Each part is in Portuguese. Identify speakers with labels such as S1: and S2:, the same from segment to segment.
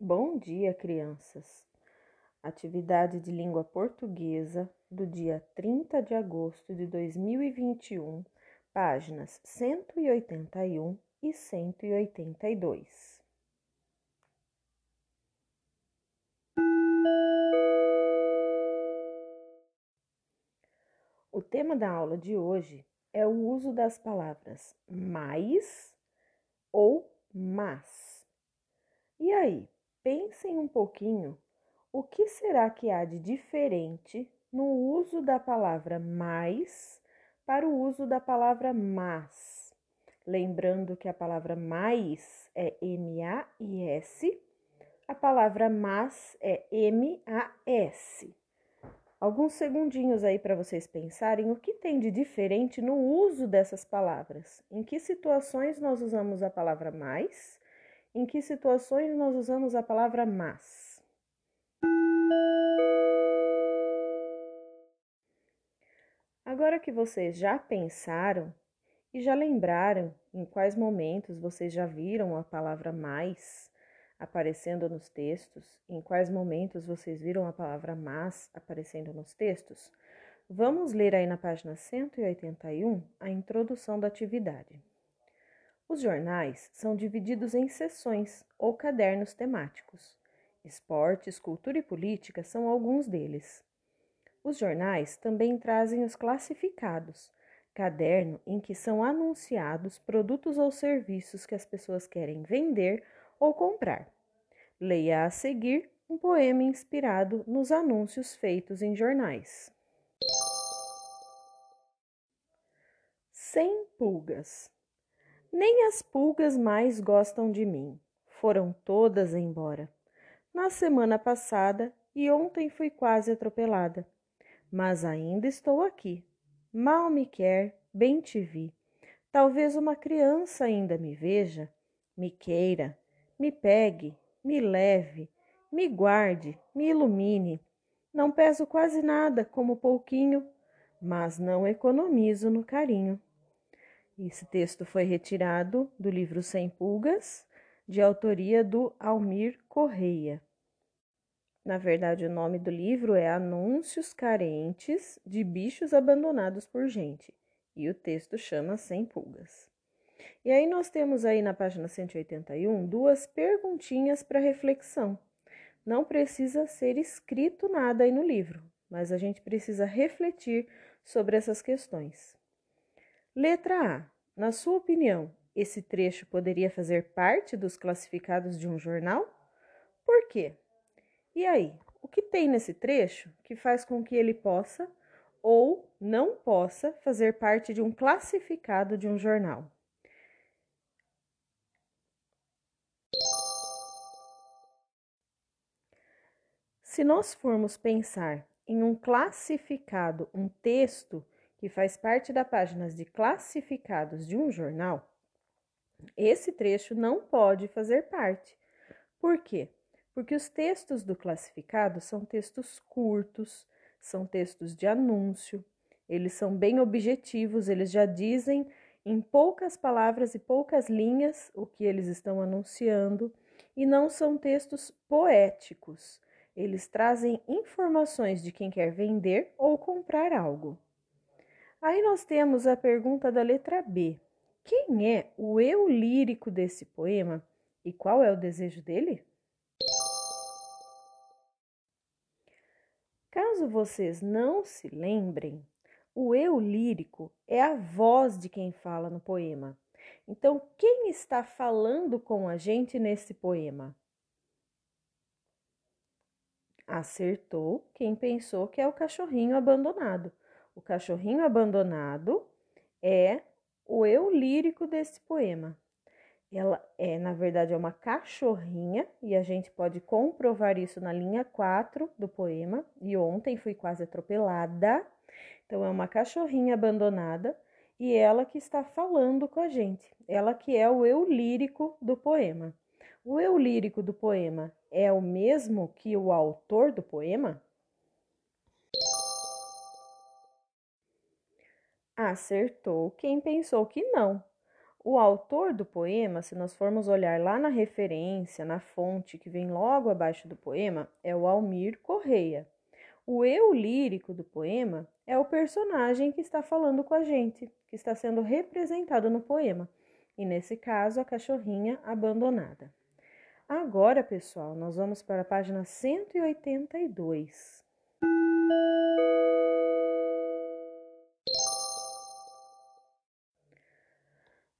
S1: Bom dia, crianças! Atividade de língua portuguesa do dia 30 de agosto de 2021, páginas 181 e 182. O tema da aula de hoje é o uso das palavras mais ou mas. E aí, pensem um pouquinho o que será que há de diferente no uso da palavra mais para o uso da palavra mas. Lembrando que a palavra mais é M-A-I-S, a palavra mas é M-A-S. Alguns segundinhos aí para vocês pensarem o que tem de diferente no uso dessas palavras. Em que situações nós usamos a palavra mais? Em que situações nós usamos a palavra mas? Agora que vocês já pensaram e já lembraram em quais momentos vocês já viram a palavra mais aparecendo nos textos, em quais momentos vocês viram a palavra mas aparecendo nos textos, vamos ler aí na página 181 a introdução da atividade. Os jornais são divididos em seções ou cadernos temáticos. Esportes, cultura e política são alguns deles. Os jornais também trazem os classificados, caderno em que são anunciados produtos ou serviços que as pessoas querem vender ou comprar. Leia a seguir um poema inspirado nos anúncios feitos em jornais. Sem pulgas. Nem as pulgas mais gostam de mim. Foram todas embora. Na semana passada e ontem fui quase atropelada. Mas ainda estou aqui. Mal me quer, bem te vi. Talvez uma criança ainda me veja, me queira, me pegue, me leve, me guarde, me ilumine. Não peso quase nada, como pouquinho, mas não economizo no carinho. Esse texto foi retirado do livro Sem Pulgas, de autoria do Almir Correia. Na verdade, o nome do livro é Anúncios Carentes de Bichos Abandonados por Gente, e o texto chama Sem Pulgas. E aí nós temos aí na página 181 duas perguntinhas para reflexão. Não precisa ser escrito nada aí no livro, mas a gente precisa refletir sobre essas questões. Letra A. Na sua opinião, esse trecho poderia fazer parte dos classificados de um jornal? Por quê? E aí, o que tem nesse trecho que faz com que ele possa ou não possa fazer parte de um classificado de um jornal? Se nós formos pensar em um classificado, um texto que faz parte da páginas de classificados de um jornal, esse trecho não pode fazer parte. Por quê? Porque os textos do classificado são textos curtos, são textos de anúncio, eles são bem objetivos, eles já dizem em poucas palavras e poucas linhas o que eles estão anunciando, e não são textos poéticos. Eles trazem informações de quem quer vender ou comprar algo. Aí nós temos a pergunta da letra B. Quem é o eu lírico desse poema e qual é o desejo dele? Caso vocês não se lembrem, o eu lírico é a voz de quem fala no poema. Então, quem está falando com a gente nesse poema? Acertou quem pensou que é o cachorrinho abandonado. O cachorrinho abandonado é o eu lírico desse poema. Ela é, na verdade, é uma cachorrinha e a gente pode comprovar isso na linha 4 do poema. E ontem fui quase atropelada. Então, é uma cachorrinha abandonada e ela que está falando com a gente. Ela que é o eu lírico do poema. O eu lírico do poema é o mesmo que o autor do poema? Acertou quem pensou que não. o autor do poema, se nós formos olhar lá na referência, na fonte que vem logo abaixo do poema, é o Almir Correia. O eu lírico do poema é o personagem que está falando com a gente, que está sendo representado no poema, e nesse caso, a cachorrinha abandonada. Agora, pessoal, nós vamos para a página 182.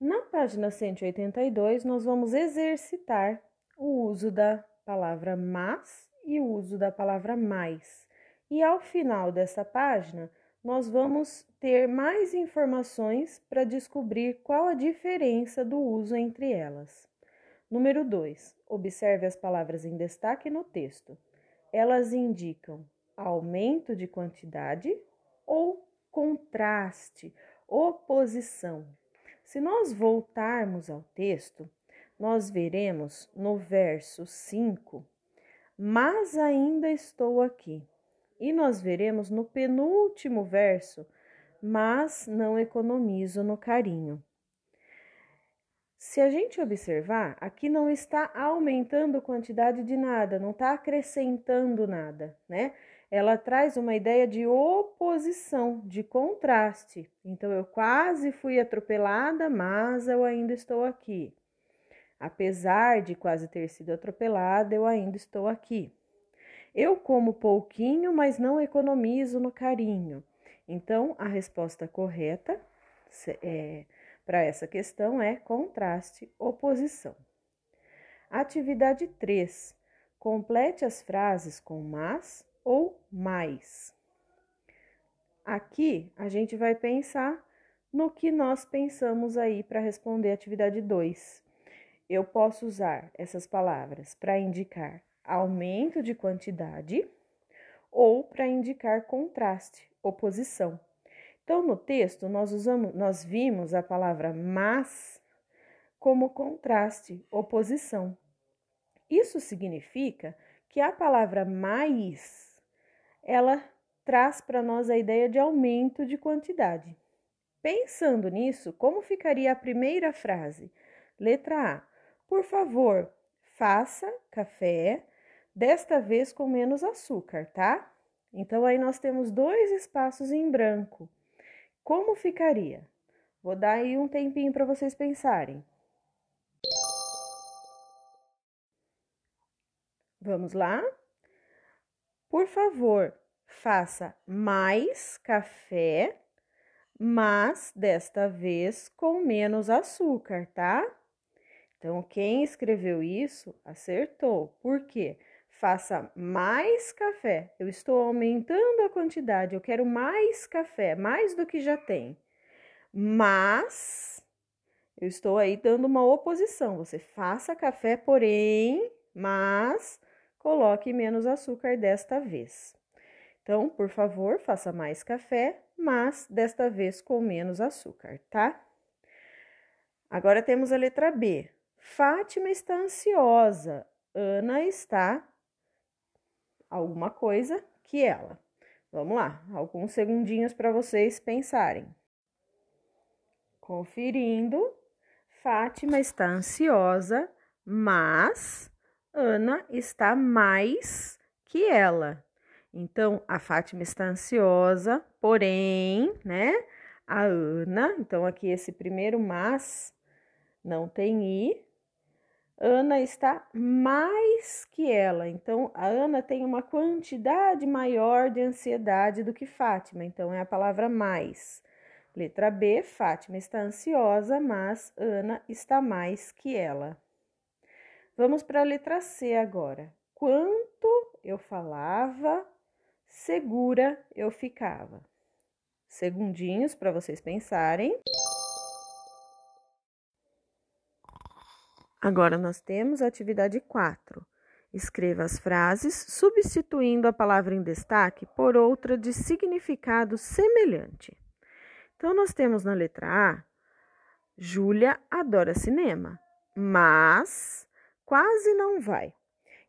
S1: Na página 182, nós vamos exercitar o uso da palavra mas e o uso da palavra mais. E ao final dessa página, nós vamos ter mais informações para descobrir qual a diferença do uso entre elas. Número 2. Observe as palavras em destaque no texto. Elas indicam aumento de quantidade ou contraste, oposição. Se nós voltarmos ao texto, nós veremos no verso 5, mas ainda estou aqui. E nós veremos no penúltimo verso, mas não economizo no carinho. Se a gente observar, aqui não está aumentando quantidade de nada, não está acrescentando nada, né? Ela traz uma ideia de oposição, de contraste. Então, eu quase fui atropelada, mas eu ainda estou aqui. Apesar de quase ter sido atropelada, eu ainda estou aqui. Eu como pouquinho, mas não economizo no carinho. Então, a resposta correta é, para essa questão é contraste, oposição. Atividade 3. Complete as frases com mas ou mais. Aqui a gente vai pensar no que nós pensamos aí para responder a atividade 2. Eu posso usar essas palavras para indicar aumento de quantidade ou para indicar contraste, oposição. Então, no texto, nós usamos, nós vimos a palavra mas como contraste, oposição. Isso significa que a palavra mais ela traz para nós a ideia de aumento de quantidade. Pensando nisso, como ficaria a primeira frase? Letra A. Por favor, faça café, desta vez com menos açúcar, tá? Então aí nós temos dois espaços em branco. Como ficaria? Vou dar aí um tempinho para vocês pensarem. Vamos lá? Por favor, faça mais café, mas desta vez com menos açúcar, tá? Então, quem escreveu isso acertou. Por quê? Faça mais café. Eu estou aumentando a quantidade, eu quero mais café, mais do que já tem. Mas eu estou aí dando uma oposição. Você faça café, porém, mas coloque menos açúcar desta vez. Então, por favor, faça mais café, mas desta vez com menos açúcar, tá? Agora temos a letra B. Fátima está ansiosa. Ana está alguma coisa que ela. Vamos lá, alguns segundinhos para vocês pensarem. Conferindo, Fátima está ansiosa, mas Ana está mais que ela. Então, a Fátima está ansiosa, porém, né? A Ana, então aqui esse primeiro mas não tem i. Ana está mais que ela. Então, a Ana tem uma quantidade maior de ansiedade do que Fátima. Então, é a palavra mais. Letra B, Fátima está ansiosa, mas Ana está mais que ela. Vamos para a letra C agora. Quanto eu falava, segura eu ficava. Segundinhos para vocês pensarem. Agora nós temos a atividade 4. Escreva as frases substituindo a palavra em destaque por outra de significado semelhante. Então, nós temos na letra A: Júlia adora cinema, mas quase não vai.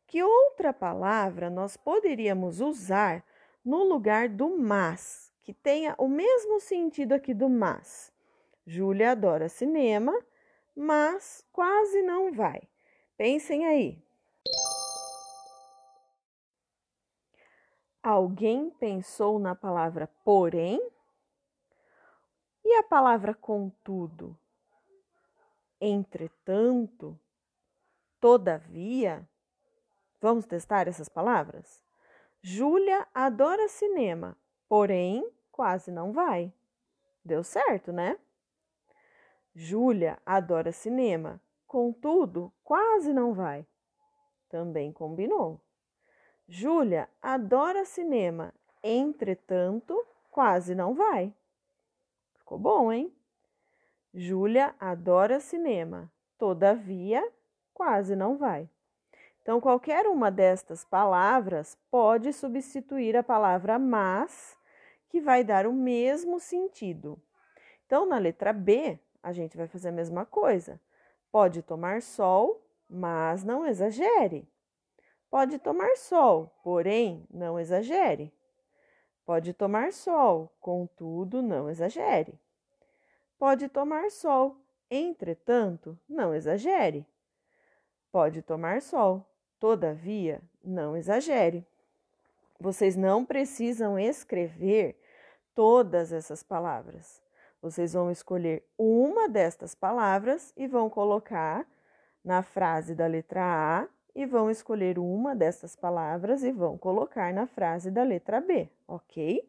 S1: Que outra palavra nós poderíamos usar no lugar do mas, que tenha o mesmo sentido aqui do mas? Júlia adora cinema, mas quase não vai. Pensem aí. Alguém pensou na palavra porém? E a palavra contudo? Entretanto? Todavia? Vamos testar essas palavras? Júlia adora cinema, porém quase não vai. Deu certo, né? Júlia adora cinema, contudo, quase não vai. Também combinou. Júlia adora cinema, entretanto, quase não vai. Ficou bom, hein? Júlia adora cinema, todavia, quase não vai. Então, qualquer uma destas palavras pode substituir a palavra mas, que vai dar o mesmo sentido. Então, na letra B, a gente vai fazer a mesma coisa. Pode tomar sol, mas não exagere. Pode tomar sol, porém não exagere. Pode tomar sol, contudo não exagere. Pode tomar sol, entretanto não exagere. Pode tomar sol, todavia não exagere. Vocês não precisam escrever todas essas palavras. Vocês vão escolher uma destas palavras e vão colocar na frase da letra A e vão escolher uma dessas palavras e vão colocar na frase da letra B, ok?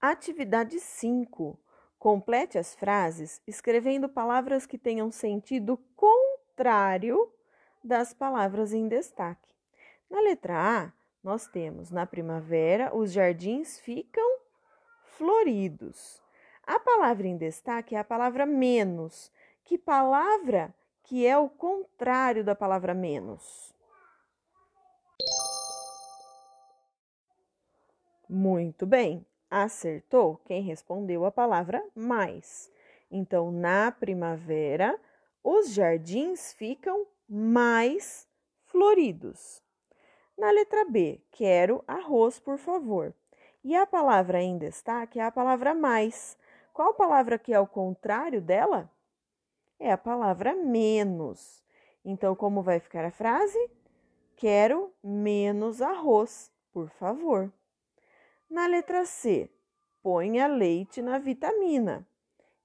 S1: Atividade 5. Complete as frases escrevendo palavras que tenham sentido contrário das palavras em destaque. Na letra A, nós temos na primavera os jardins ficam floridos. A palavra em destaque é a palavra menos. Que palavra que é o contrário da palavra menos. Muito bem, acertou quem respondeu a palavra mais. Então, na primavera, os jardins ficam mais floridos. Na letra B, quero arroz, por favor. E a palavra em destaque é a palavra mais. Qual palavra que é o contrário dela? é a palavra menos. Então, como vai ficar a frase? Quero menos arroz, por favor. Na letra C, ponha leite na vitamina.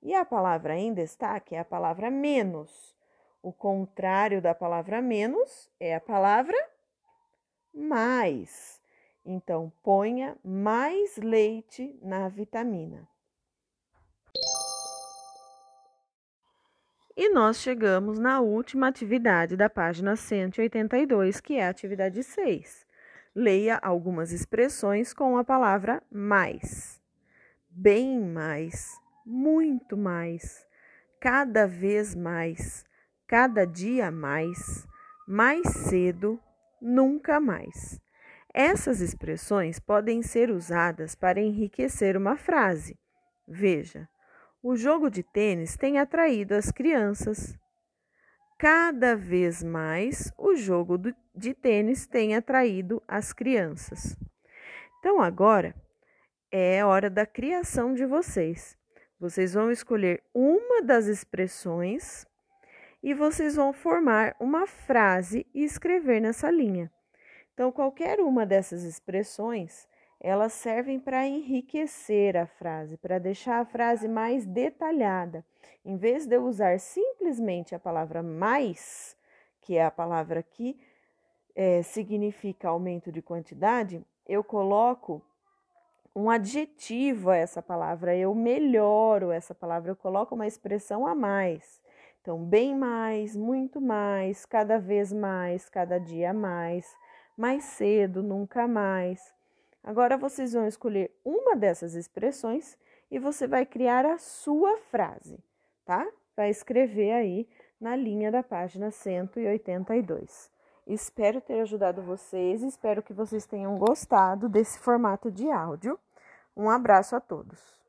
S1: E a palavra em destaque é a palavra menos. O contrário da palavra menos é a palavra mais. Então, ponha mais leite na vitamina. E nós chegamos na última atividade da página 182, que é a atividade 6. Leia algumas expressões com a palavra mais. Bem mais, muito mais, cada vez mais, cada dia mais, mais cedo, nunca mais. Essas expressões podem ser usadas para enriquecer uma frase. Veja, o jogo de tênis tem atraído as crianças. Cada vez mais o jogo de tênis tem atraído as crianças. Então agora é hora da criação de vocês. Vocês vão escolher uma das expressões e vocês vão formar uma frase e escrever nessa linha. Então, qualquer uma dessas expressões elas servem para enriquecer a frase, para deixar a frase mais detalhada. Em vez de eu usar simplesmente a palavra mais, que é a palavra que é, significa aumento de quantidade, eu coloco um adjetivo a essa palavra, eu melhoro essa palavra, eu coloco uma expressão a mais. Então, bem mais, muito mais, cada vez mais, cada dia mais, mais cedo, nunca mais. Agora vocês vão escolher uma dessas expressões e você vai criar a sua frase, tá? Vai escrever aí na linha da página 182. Espero ter ajudado vocês, espero que vocês tenham gostado desse formato de áudio. Um abraço a todos.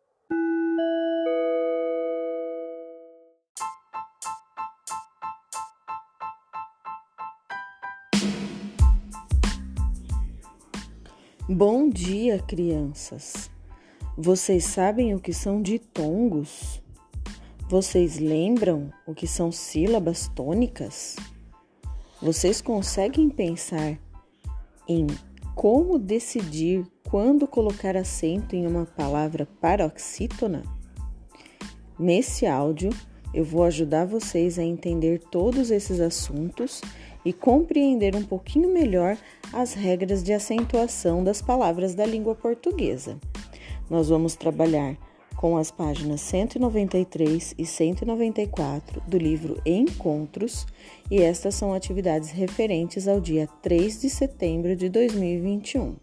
S2: Bom dia, crianças. Vocês sabem o que são ditongos? Vocês lembram o que são sílabas tônicas? Vocês conseguem pensar em como decidir quando colocar acento em uma palavra paroxítona? Nesse áudio, eu vou ajudar vocês a entender todos esses assuntos e compreender um pouquinho melhor as regras de acentuação das palavras da língua portuguesa. Nós vamos trabalhar com as páginas 193 e 194 do livro Encontros, e estas são atividades referentes ao dia 3 de setembro de 2021.